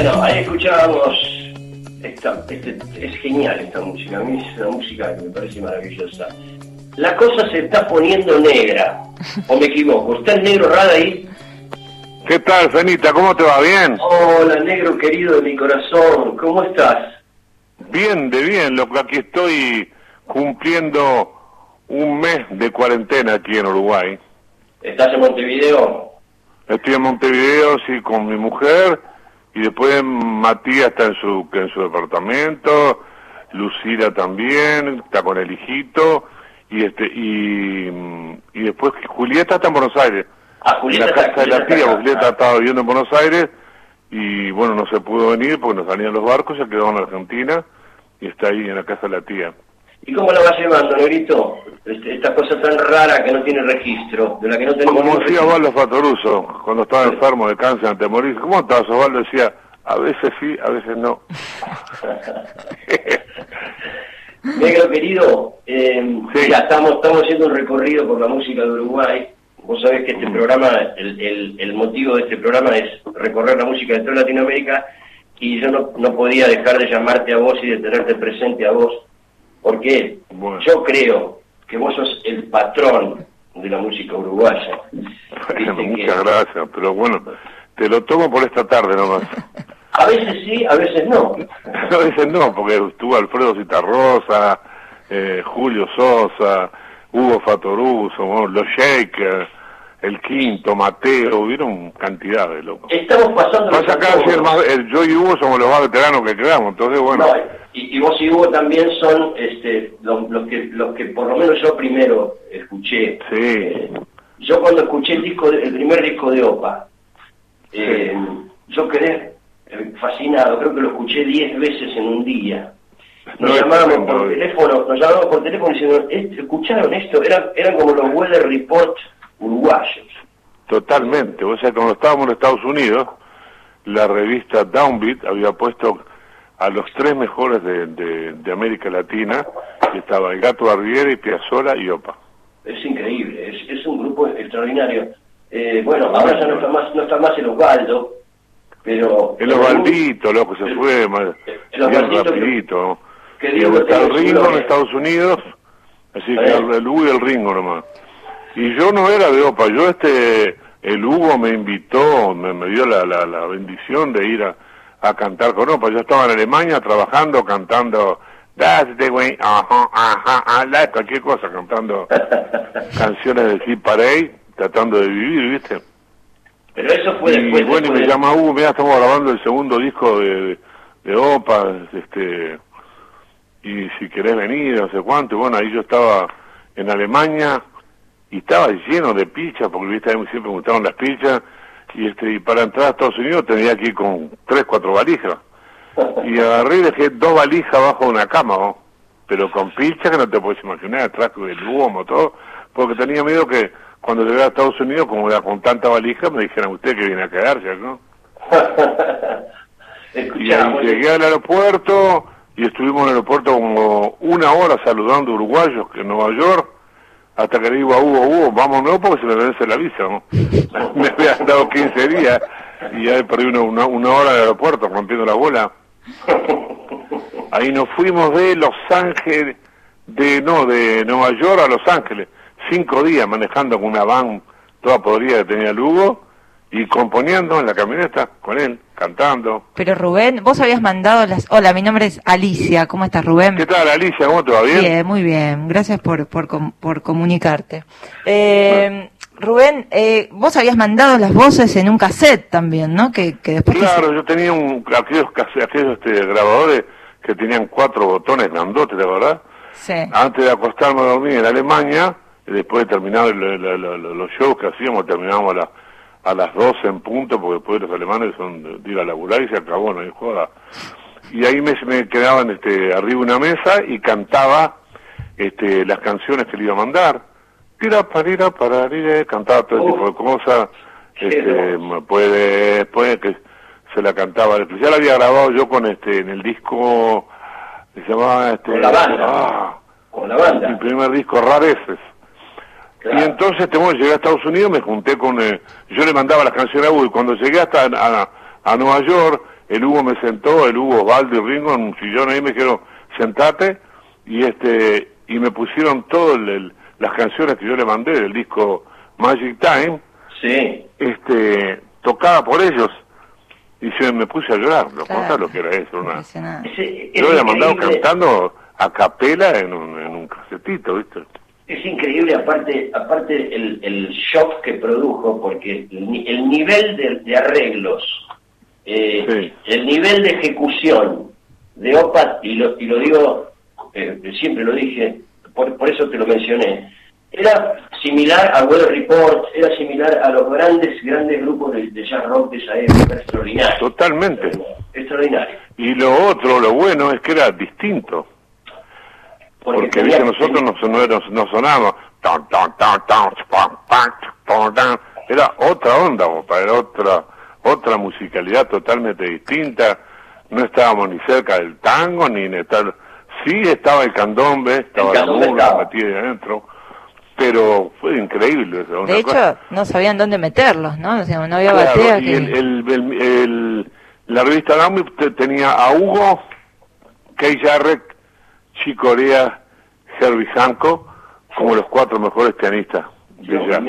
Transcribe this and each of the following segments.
Bueno, ahí escuchábamos. Esta, este, es genial esta música. A mí es una música que me parece maravillosa. La cosa se está poniendo negra. ¿O me equivoco? ¿Está el negro raro ahí? ¿Qué tal, Fenita? ¿Cómo te va? ¿Bien? Hola, negro querido de mi corazón. ¿Cómo estás? Bien, de bien. Lo que aquí estoy cumpliendo un mes de cuarentena aquí en Uruguay. ¿Estás en Montevideo? Estoy en Montevideo, sí, con mi mujer y después Matías está en su en su departamento, Lucila también, está con el hijito y este y, y después Julieta está en Buenos Aires. Ah, en la casa de la tía, Julieta estaba viviendo en Buenos Aires y bueno, no se pudo venir porque no salían los barcos, se quedó en Argentina y está ahí en la casa de la tía. ¿Y cómo la vas llevando, negrito? Este- esta cosa tan rara que no tiene registro, de la que no tenemos Como decía. Osvaldo Fatoruso, cuando estaba enfermo de cáncer antes de morir, ¿cómo estás? Osvaldo decía, a veces sí, a veces no. Negro querido, eh, Sí. mira, estamos, estamos haciendo un recorrido por la música de Uruguay. Vos sabés que este Mm. programa, el, el, el motivo de este programa es recorrer la música de toda Latinoamérica y yo no, no podía dejar de llamarte a vos y de tenerte presente a vos, porque Bueno. yo creo que vos sos el patrón de la música uruguaya. Bueno, Viste que muchas gracias, pero bueno, te lo tomo por esta tarde nomás. A veces sí, a veces no. A veces no, porque estuvo Alfredo Citarrosa, eh, Julio Sosa, Hugo Fatoruso, bueno, los Shakers, el Quinto, Mateo, hubieron cantidad de locos. Estamos pasando... Pasa acá, si el más- el- yo y Hugo somos los más veteranos que quedamos, entonces bueno, No, y, y vos y Hugo también son este, los, los que, los que por lo menos yo primero escuché. sí, Eh, yo cuando escuché el disco, de- el primer disco de Opa, eh, yo quedé eh, fascinado, creo que lo escuché 10 veces en un día. Nos No, por eh. teléfono, nos llamábamos por teléfono diciendo, "¿Est- ¿escucharon esto? Eran, eran como los weather report uruguayos. totalmente. O sea, cuando estábamos en Estados Unidos, la revista Downbeat había puesto a los tres mejores de, de- de América Latina, que estaba el Gato Barbieri, Piazzolla y Opa. Es increíble, es, es un grupo extraordinario. Eh, bueno, ahora ya no está más, no está más el Osvaldo, pero... El Osvaldito, loco, se fue ma- el bien rapidito. que Y está el Ringo en. Estados Unidos, así que Eh. el, el y el Ringo nomás. Y yo no era de Opa, yo este, el Hugo me invitó, me, me dio la, la, la bendición de ir a, a cantar con Opa. Yo estaba en Alemania trabajando, cantando, That's the way, ajá, ajá, ajá, cualquier cosa, cantando canciones de Hit Parade, tratando de vivir, ¿viste? Pero eso fue y después... bueno, y me de- llama Hugo, mira, estamos grabando el segundo disco de, de Opa, este, y si querés venir, no sé cuánto, y bueno, ahí yo estaba en Alemania, y estaba lleno de pizzas, porque viste, a mí siempre me gustaron las pizzas, y este, y para entrar a Estados Unidos tenía que ir con tres, cuatro valijas, y agarré y dejé dos valijas abajo de una cama, ¿no? pero con pizzas que no te puedes imaginar, atrás del humo, todo, porque tenía miedo que cuando llegara a Estados Unidos, como era con tanta valija, me dijeran usted que viene a quedarse, ¿no? Y ahí llegué al aeropuerto y estuvimos en el aeropuerto como una hora saludando uruguayos que en Nueva York, hasta que le digo a Hugo, Hugo, vámonos porque se me vence la visa, ¿no? me habían dado 15 días y ya perdí una, una, una hora el aeropuerto rompiendo la bola. Ahí nos fuimos de Los Ángeles, de no, de Nueva York a Los Ángeles, cinco días manejando con una van toda podrida que tenía el Hugo y componiendo en la camioneta con él, cantando. Pero Rubén, vos habías mandado las... Hola, mi nombre es Alicia. ¿Cómo estás, Rubén? ¿Qué tal, Alicia? ¿Cómo te va? ¿Bien? Bien, muy bien. Gracias por, por, com- por comunicarte. Eh, Rubén, eh, vos habías mandado las voces en un cassette también, ¿no? Que, que después... Claro, yo tenía un, aquellos, aquellos este, grabadores que tenían cuatro botones grandotes, ¿de verdad? Sí. Antes de acostarme a dormir en Alemania, después de terminar los shows que hacíamos, terminábamos la- a las 12 en punto, porque después los alemanes son de, ir a laburar y se acabó, no hay joda. Y ahí me, me quedaban este, arriba de una mesa y cantaba este, las canciones que le iba a mandar. Tira, parira, pararire, cantaba todo tipo de cosas. Qué Este, puede, puede que se la cantaba. Ya la había grabado yo con este, en el disco se llamaba este, Con la banda. ah, con la mi banda. primer disco Rareces. Claro. Y entonces, te, bueno, llegué a Estados Unidos, me junté con... eh, yo le mandaba las canciones a Hugo y cuando llegué hasta a, a Nueva York, el Hugo me sentó, el Hugo Osvaldo y Ringo en un sillón ahí me dijeron, sentate, y este, y me pusieron todas las canciones que yo le mandé del disco Magic Time, Sí. este, tocada por ellos, y se me puse a llorar, no Claro. lo que era eso, una, yo le he mandado cantando a capela en un, en un casetito, ¿viste? Increíble, aparte, aparte el, el shock que produjo, porque el, el nivel de, de arreglos, eh, Sí. el nivel de ejecución de OPA, y lo, y lo digo, eh, siempre lo dije, por, por eso te lo mencioné, era similar a Weather Report, era similar a los grandes, grandes grupos de, de jazz rock de esa época, extraordinario. Totalmente. Extraordinario. Y lo otro, lo bueno, es que era distinto. Tan, tan, tan, tan, pam, pam, pam, tan. Era otra onda, era otra, otra musicalidad totalmente distinta. No estábamos ni cerca del tango, ni en estar. Sí estaba el candombe, estaba la candombe mula estaba. metida adentro. Pero fue increíble. eso, una De cosa- hecho, no sabían dónde meterlos, ¿no? O sea, no había Claro, batea y que... el, el- el- el- la revista Gami te- tenía a Hugo, Kay Chico Corea, Herbie Hancock, como los cuatro mejores pianistas de jazz.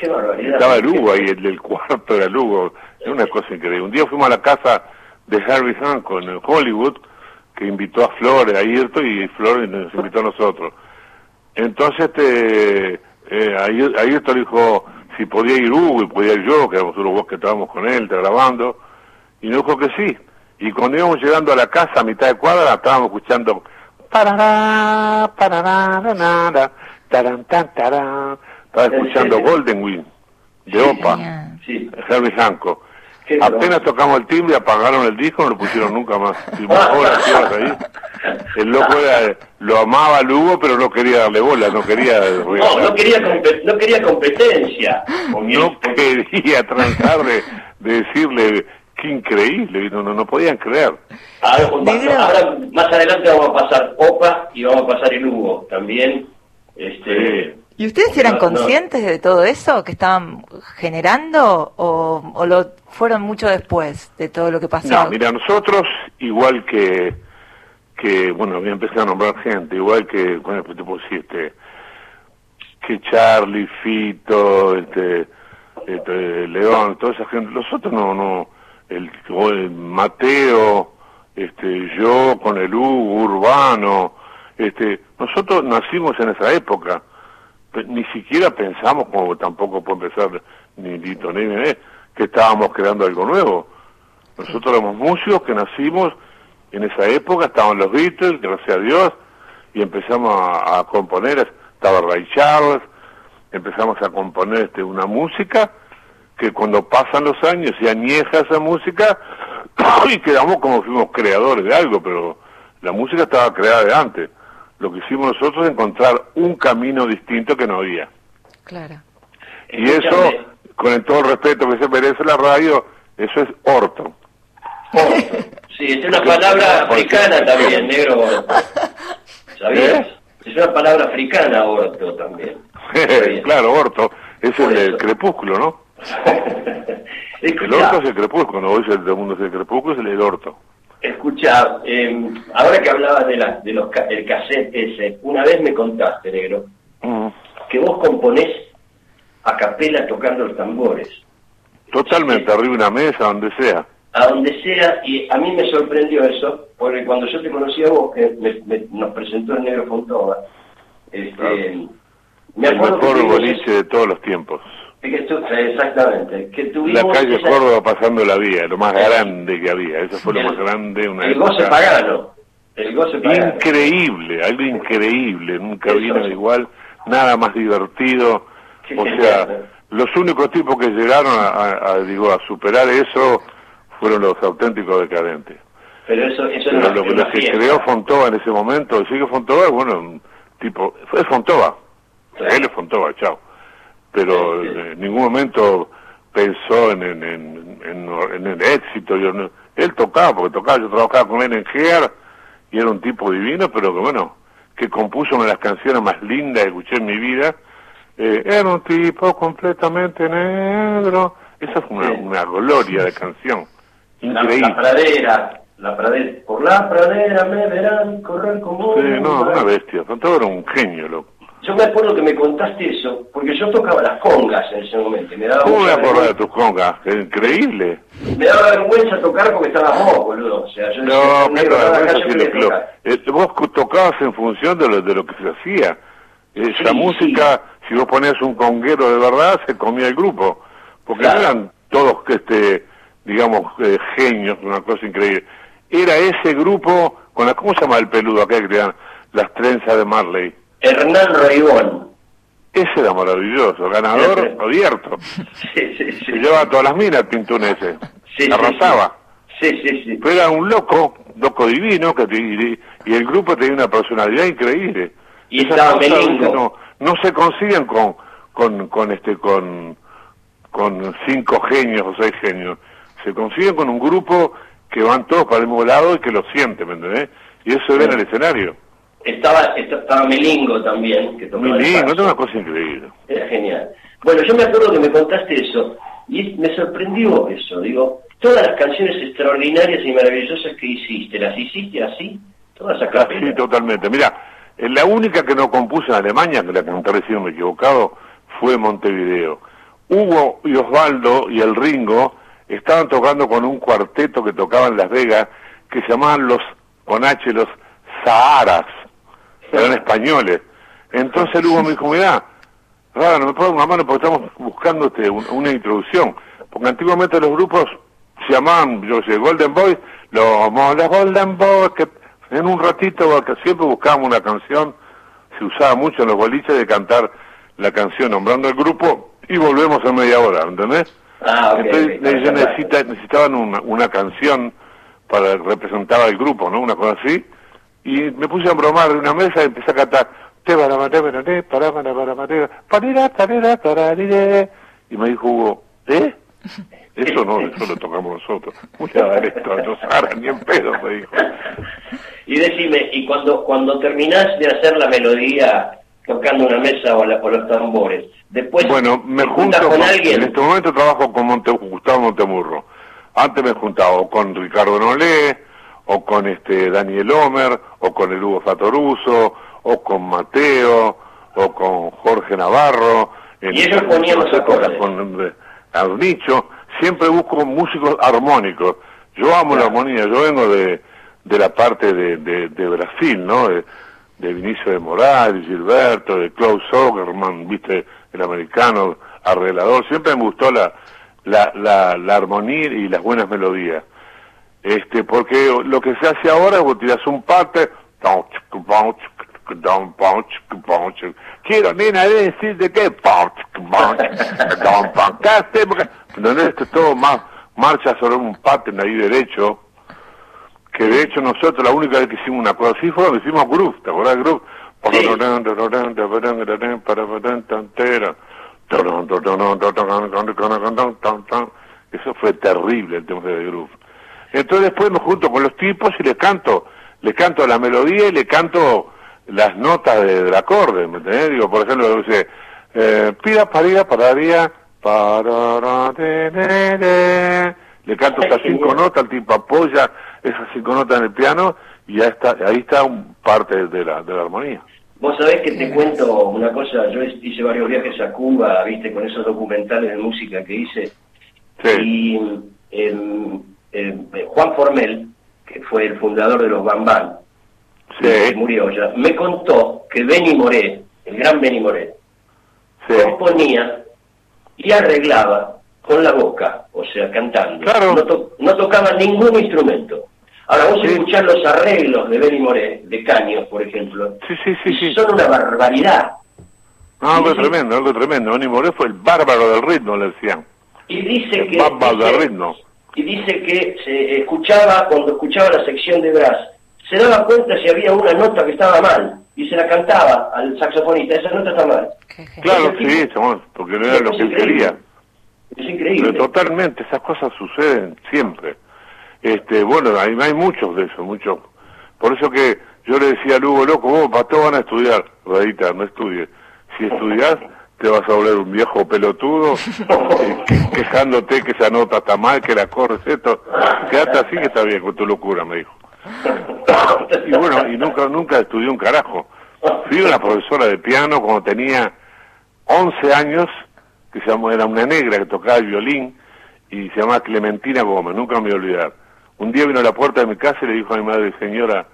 Estaba el Hugo ahí, el del cuarto era el Hugo. Era una cosa increíble. Un día fuimos a la casa de Herbie Hancock en Hollywood, que invitó a Flores, a Ayrton, y Flores nos invitó a nosotros. Entonces, este, eh, ahí, Ayrton le dijo si podía ir Hugo y podía ir yo, que éramos los dos que estábamos con él, grabando, y nos dijo que sí. Y cuando íbamos llegando a la casa, a mitad de cuadra, estábamos escuchando parará, parará, nanara, tarán, tan, tarán. Estaba escuchando Golden Wind, de Opa. Sí. Herbie Hancock. Qué Apenas tocamos el timbre, apagaron el disco, no lo pusieron nunca más. Tuvimos horas y horas ahí. El loco era, lo amaba al Hugo, pero no quería darle bola, no quería No, no quería, no quería competencia. No quería transar de, de decirle qué increíble, no, no, no podían creer. Ahora, ahora, más adelante vamos a pasar OPA y vamos a pasar el Hugo también. Este, ¿Y ustedes eran No, no. conscientes de todo eso que estaban generando o, o lo fueron mucho después de todo lo que pasó? No, mira, nosotros, igual que, que bueno, voy a empezar a nombrar gente, igual que, bueno, pues te puedo decir, este, que Charlie, Fito, este, este, León, toda esa gente, nosotros no, no, el, Mateo, este, yo con el Hugo, Urbano, este, nosotros nacimos en esa época, ni siquiera pensamos, como tampoco puede empezar ni Lito ni Nené, que estábamos creando algo nuevo. Nosotros éramos músicos que nacimos en esa época, estaban los Beatles, gracias a Dios, y empezamos a, a componer, estaba Ray Charles, empezamos a componer este, una música que cuando pasan los años se añeja esa música y quedamos como fuimos creadores de algo, pero la música estaba creada de antes. Lo que hicimos nosotros es encontrar un camino distinto que no había. Claro. Y eso, con el todo el respeto que se merece la radio, eso es orto. orto. Sí, es una palabra africana también, negro. ¿Sabías? ¿Eh? Es una palabra africana, orto también. Claro, orto. Es el del eso. crepúsculo, ¿no? El orto es el crepúsculo, hoy el mundo es el crepúsculo, es el orto. escucha eh, ahora que hablabas de, la, de los, del cassette ese, una vez me contaste, negro, Mm, que vos componés a capela tocando los tambores. Totalmente, arriba de una mesa, donde sea. a donde sea, y a mí me sorprendió eso, porque cuando yo te conocí a vos, que me- me- nos presentó el negro Fontova, este, Claro. me El acuerdo que mejor boliche de todos los tiempos. Que tu- exactamente, que La tuvimos calle esa- Córdoba pasando la vía, lo más grande que había. Eso fue lo el- más grande, una el goce pagano, el goce pagano. increíble, algo increíble. Nunca Eso vino igual, nada más divertido. O sea, ¿eh? los únicos tipos que llegaron a, a- a, digo, a superar eso fueron los auténticos decadentes. Pero eso, eso Pero era lo, lo que creó Fontova en ese momento, sigue Fontova, bueno, tipo, fue Fontova, Claro. él es Fontova, chao. Pero sí. en ningún momento pensó en, en, en, en- en el éxito. Yo no- él tocaba, porque tocaba, yo trabajaba con él en GEAR y era un tipo divino, pero que bueno, que compuso una de las canciones más lindas que escuché en mi vida. Eh, era un tipo completamente negro. Esa fue una, una gloria de canción. Increíble. la pradera, la pradera, por la pradera me verán correr como Sí, no, una bestia. Todo era un genio, loco. Yo me acuerdo que me contaste eso, porque yo tocaba las congas en ese momento. Me daba, ¿Cómo me de vergüenza, tus congas? Es increíble. me daba vergüenza tocar porque estabas vos, boludo. O sea, yo No, "Negro, pero cada eso calle sí me le creo. toca". Eh, vos tocabas en función de lo, de lo que se hacía. Esa Sí, música, si vos ponías un conguero de verdad, se comía el grupo. Porque Claro. no eran todos, que este, digamos, eh, genios, una cosa increíble. Era ese grupo, con la, ¿cómo se llama el peludo acá que te dan las trenzas de Marley? Hernán Raibón. Ese era maravilloso, ganador abierto. Sí, sí, sí. Se llevaba todas las minas pintún ese. Sí, Arrasaba. Sí, sí, sí. Pero era un loco, loco divino, que y, y el grupo tenía una personalidad increíble. Y Esas estaba Melingo. no, no se consiguen con, con, con este, con, con cinco genios o seis genios. Se consiguen con un grupo que van todos para el mismo lado y que lo siente, ¿me entendés? Y eso se ve en el escenario. Estaba, esta- estaba Melingo también, que tocaba saxo. es una cosa increíble. Era genial. Bueno, yo me acuerdo que me contaste eso, y me sorprendió eso. Digo, todas las canciones extraordinarias y maravillosas que hiciste, ¿las hiciste así? Todas a Sí, totalmente. Mira, eh, la única que no compuso en Alemania, que la canté recién me he equivocado, fue Montevideo. Hugo y Osvaldo y el Ringo estaban tocando con un cuarteto que tocaba en Las Vegas, que se llamaban los, con H, los Saharas. Eran españoles. Entonces el Hugo me dijo, mirá, no me puedo una mano porque estamos buscando este, un- una introducción. Porque antiguamente los grupos se llamaban, yo sé, Golden Boys, los los Golden Boys, que en un ratito siempre buscábamos una canción, se usaba mucho en los boliches de cantar la canción nombrando el grupo y volvemos a media hora, ¿entendés? Ah, Entonces ellos necesita- necesitaban una, una canción para representar al grupo, ¿no? Una cosa así y me puse a bromar de una mesa y empecé a cantar te para matar para para para matar parera parera pararire y me dijo Hugo ¿eh? eso no eso lo tocamos nosotros voy a dar esto ni en pedo me dijo. Y decime y cuando cuando terminás de hacer la melodía tocando una mesa o, la, o los tambores después bueno me junto con, alguien en este momento trabajo con Monte, Gustavo Montemurro. Antes me he juntado con Ricardo Nolé o con este Daniel Homer, o con el Hugo Fatoruso, o con Mateo, o con Jorge Navarro. En Y ellos ponían los épocas con eh, Arnicho. Siempre busco músicos armónicos. Yo amo la armonía, yo vengo de, de la parte de, de, de Brasil, ¿no? De, de Vinicio de Morales, Gilberto, de Klaus Sogerman, viste, el americano, arreglador, siempre me gustó la, la, la, la armonía y las buenas melodías. Este, porque lo que se hace ahora es vos tirás un parte, quiero nena decirte que ¿entendés? Esto es todo más marcha sobre un pattern ahí derecho que de hecho nosotros la única vez que hicimos una cosa así fue cuando hicimos groove, ¿te acordás de groove? Eso fue terrible el tema de groove. Entonces después me junto con los tipos y les canto, les canto la melodía y le canto las notas de- del acorde, ¿me entendés? Digo, por ejemplo, dice, eh, pida, parida, pararía, de. le canto esas cinco notas, el tipo apoya esas cinco notas en el piano y ya está, ahí está un parte de la, de la armonía. Vos sabés que te cuento una cosa, yo hice varios viajes a Cuba, viste, con esos documentales de música que hice, Sí, y em, em, Juan Formel, que fue el fundador de los Bambán, que sí, murió ya, me contó que Benny Moré, el gran Benny Moré, sí. componía y arreglaba con la boca, o sea, cantando. Claro. No, to- no tocaba ningún instrumento. Ahora vos Sí. escuchás los arreglos de Benny Moré, de Caños, por ejemplo, Sí, sí, sí, y sí. son una barbaridad. No, algo tremendo, algo tremendo. Benny Moré fue el bárbaro del ritmo, le decían. Y dice El que... bárbaro del ritmo. Y dice que se escuchaba, cuando escuchaba la sección de brass, se daba cuenta si había una nota que estaba mal, y se la cantaba al saxofonista, esa nota está mal. Claro, sí, chabón, porque no era lo que increíble. quería. Es increíble. Pero totalmente, esas cosas suceden siempre. Este, bueno, hay, hay muchos de eso, muchos. Por eso que yo le decía a Lugo, loco, vos para todo van a estudiar, Radita, no estudies. Si estudias, te vas a volver un viejo pelotudo, eh, que- quejándote que esa nota está mal, que la corres esto, quédate así que está bien con tu locura, me dijo. Y bueno, y nunca, nunca estudié un carajo. Fui una profesora de piano cuando tenía 11 años, que se llamó, era una negra que tocaba el violín, y se llamaba Clementina Gómez, nunca me voy a olvidar. Un día vino a la puerta de mi casa y le dijo a mi madre, señora,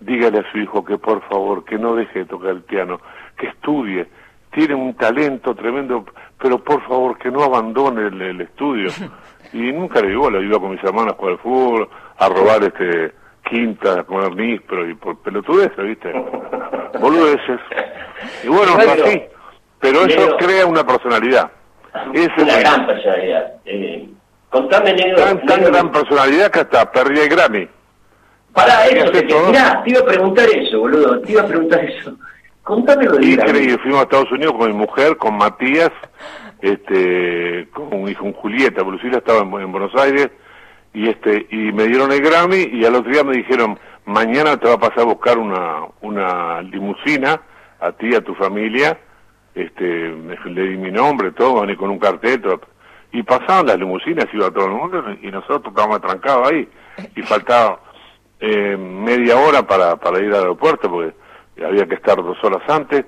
dígale a su hijo que por favor, que no deje de tocar el piano, que estudie, tiene un talento tremendo, pero por favor que no abandone el, el estudio. Y nunca le digo, lo iba con mis hermanos a jugar al fútbol, a robar este quintas, a comer níspero y por pelotudeces, ¿viste? Boludeces. Y bueno, Negro. así. Pero eso Negro. crea una personalidad. Es una gran personalidad. Eh, contame, negro. tan, tan negro, gran personalidad que hasta perdí el Grammy. Pará, ¿Qué eso, todo? mirá, te iba a preguntar eso, boludo. Te iba a preguntar eso. Contame lo. Increíble, fuimos a Estados Unidos con mi mujer, con Matías, este, con, y con Julieta, Lucila estaba en, en Buenos Aires, y este, y me dieron el Grammy, y al otro día me dijeron, mañana te va a pasar a buscar una, una limusina, a ti, a tu familia, este, me- le di mi nombre, todo, con un cartel, todo. y pasaban las limusinas, iba todo el mundo, y nosotros estábamos trancados ahí, y faltaba eh, media hora para, para ir al aeropuerto, porque había que estar dos horas antes,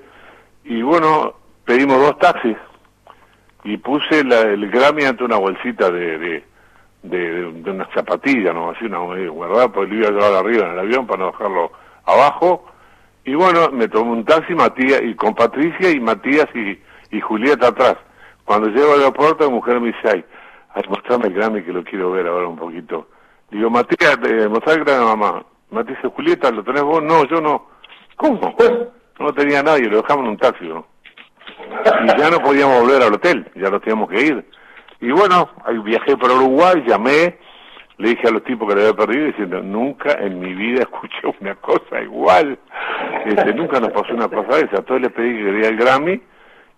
y bueno, pedimos dos taxis, y puse la- el Grammy ante una bolsita de, de, de, de unas zapatillas, ¿no? Así una eh, guardada, porque lo iba a llevar arriba en el avión para no dejarlo abajo, y bueno, me tomé un taxi Matías, y con Patricia y Matías y, y Julieta atrás. Cuando llego al aeropuerto, mi mujer me dice, ay, ay, mostrame el Grammy que lo quiero ver ahora un poquito. Digo, Matías, eh, mostrame el Grammy a mamá. Matías Julieta, ¿lo tenés vos? No, yo no. ¿Cómo? No tenía nadie, lo dejamos en un taxi, ¿no? Y ya no podíamos volver al hotel, ya nos teníamos que ir. Y bueno, ahí viajé por Uruguay, llamé, le dije a los tipos que le había perdido, diciendo, nunca en mi vida escuché una cosa igual. Este, nunca nos pasó una cosa de esa. Entonces les pedí que quería el Grammy,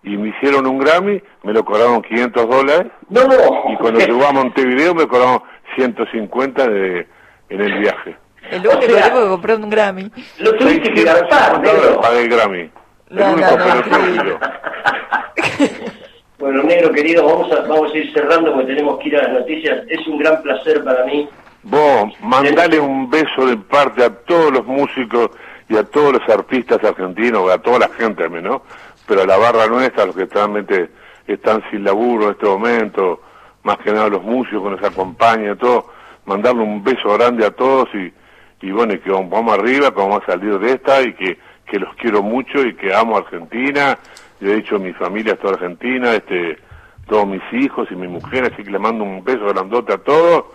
y me hicieron un Grammy, me lo cobraron 500 dólares, No, y cuando llegó a Montevideo me cobraron 150 de, en el viaje. El único O sea- tipo que compró un Grammy. Lo tuviste que 650 garpar, dólares negro. pagué el Grammy. El No, único no, no, pelotudo. Bueno, negro querido, vamos a, vamos a ir cerrando porque tenemos que ir a las noticias. Es un gran placer para mí. Vos, mandale un beso de parte a todos los músicos y a todos los artistas argentinos, a toda la gente también, ¿no? Pero a la barra nuestra, los que realmente están sin laburo en este momento, más que nada los músicos que nos acompañan, todo, mandarle un beso grande a todos y, y bueno, y que vamos arriba, que vamos a salir de esta y que, que los quiero mucho y que amo a Argentina. Yo he dicho mi familia es toda Argentina, este, todos mis hijos y mi mujer, así que le mando un beso grandote a todos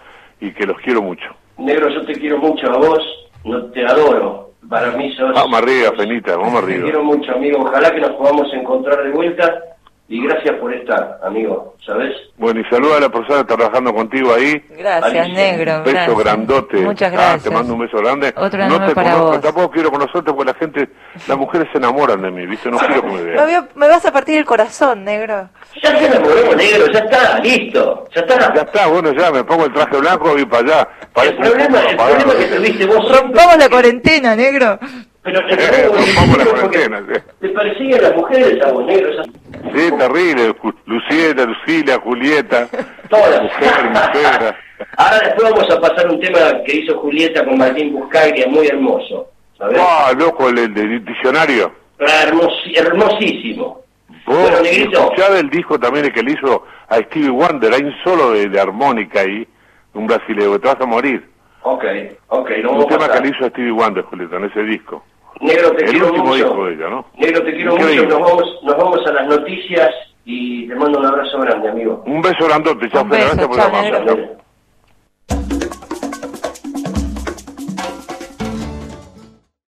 y que los quiero mucho. Negro, yo te quiero mucho a vos, no te adoro. Para mí sos... Vamos arriba, Fenita, vamos Te quiero arriba. mucho, amigo. Ojalá que nos podamos encontrar de vuelta. Y gracias por estar, amigo. ¿Sabes? Bueno, y saluda a la persona que está trabajando contigo ahí. Gracias, Alicia, negro. Un beso gracias. grandote. Muchas Ah, gracias. te mando un beso grande. Otro no te para conozco, vos. tampoco quiero conocerte porque la gente, las mujeres se enamoran de mí, ¿viste? No quiero que me vean. me vas a partir el corazón, negro. Ya te enamoró, negro. Ya está, listo. Ya está. Ya está, bueno, ya me pongo el traje blanco y para allá. El Parece un problema, el problema que tuviste vos Rompamos la cuarentena, negro. Pero el problema la cuarentena. Te persiguen las mujeres a vos, negro. Sí, terrible. Lucieta, Lucila, Julieta. Todas. Mujer, mujer. Ahora después vamos a pasar un tema que hizo Julieta con Martín Buscaglia, muy hermoso. ¿Sabes? Ah, loco, el, el, del diccionario. Hermosi- hermosísimo. Vos Bueno, el disco también el que le hizo a Stevie Wonder, hay un solo de, de armónica ahí, un brasileño, te vas a morir. Ok, ok, lo Un tema que le hizo a Stevie Wonder, Julieta, en ese disco. Negro, te El quiero último mucho. disco de ella, ¿no? Negro, te quiero Increíble. mucho. Nos vamos, nos vamos a las noticias y te mando un abrazo grande, amigo. Un beso grandote, chao, Un Fede, beso, gracias por chao,